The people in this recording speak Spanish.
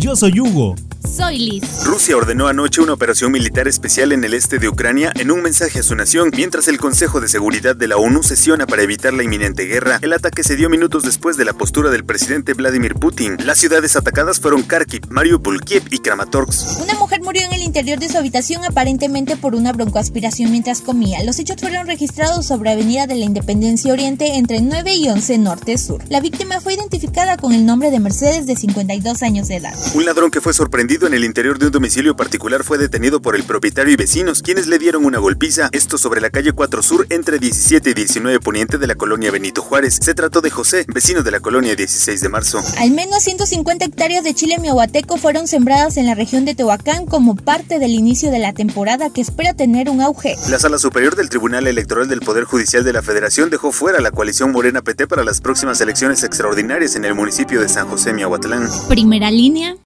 Yo soy Hugo. Soy Liz. Rusia ordenó anoche una operación militar especial en el este de Ucrania en un mensaje a su nación, mientras el Consejo de Seguridad de la ONU sesiona para evitar la inminente guerra. El ataque se dio minutos después de la postura del presidente Vladimir Putin. Las ciudades atacadas fueron Kharkiv, Mariupol, Kiev y Kramatorsk. Una mujer murió en el interior de su habitación aparentemente por una broncoaspiración mientras comía. Los hechos fueron registrados sobre Avenida de la Independencia Oriente entre 9 y 11 Norte Sur. La víctima fue identificada con el nombre de Mercedes de 52 años de edad. Un ladrón que fue sorprendido en el interior de un domicilio particular fue detenido por el propietario y vecinos, quienes le dieron una golpiza, esto sobre la calle 4 Sur entre 17 y 19 Poniente de la colonia Benito Juárez. Se trató de José, vecino de la colonia 16 de marzo. Al menos 150 hectáreas de chile miahuateco fueron sembradas en la región de Tehuacán como parte del inicio de la temporada que espera tener un auge. La Sala Superior del Tribunal Electoral del Poder Judicial de la Federación dejó fuera la coalición Morena PT para las próximas elecciones extraordinarias en el municipio de San José Miahuatlán. Primera línea